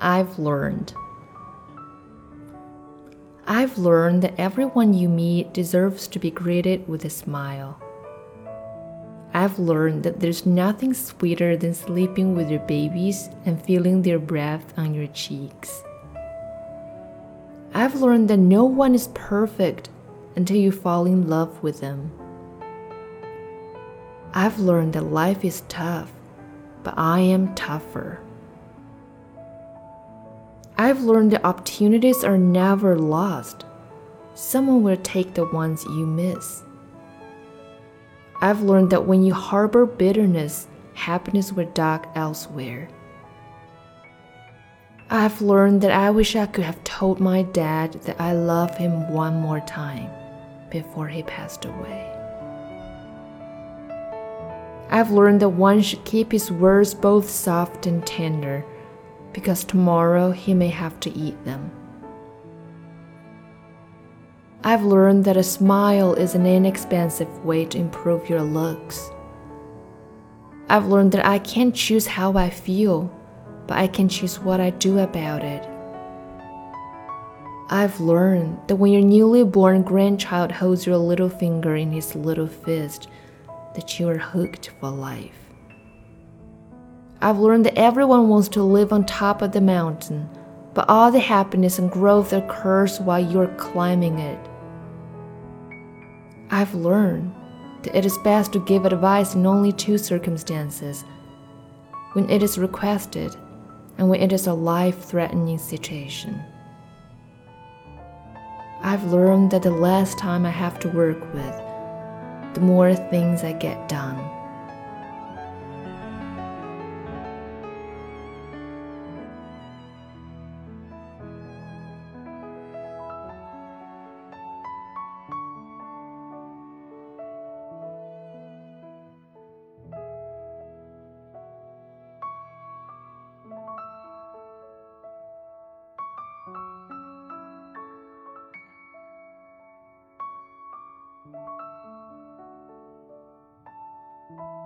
I've learned. I've learned that everyone you meet deserves to be greeted with a smile. I've learned that there's nothing sweeter than sleeping with your babies and feeling their breath on your cheeks. I've learned that no one is perfect until you fall in love with them. I've learned that life is tough, but I am tougher. I've learned that opportunities are never lost. Someone will take the ones you miss. I've learned that when you harbor bitterness, happiness will dock elsewhere. I've learned that I wish I could have told my dad that I love him one more time before he passed away. I've learned that one should keep his words both soft and tender because tomorrow he may have to eat them. I've learned that a smile is an inexpensive way to improve your looks. I've learned that I can't choose how I feel, but I can choose what I do about it. I've learned that when your newly born grandchild holds your little finger in his little fist, that you are hooked for life. I've learned that everyone wants to live on top of the mountain, but all the happiness and growth occurs while you're climbing it. I've learned that it is best to give advice in only two circumstances when it is requested and when it is a life threatening situation. I've learned that the less time I have to work with, the more things I get done. Thank you.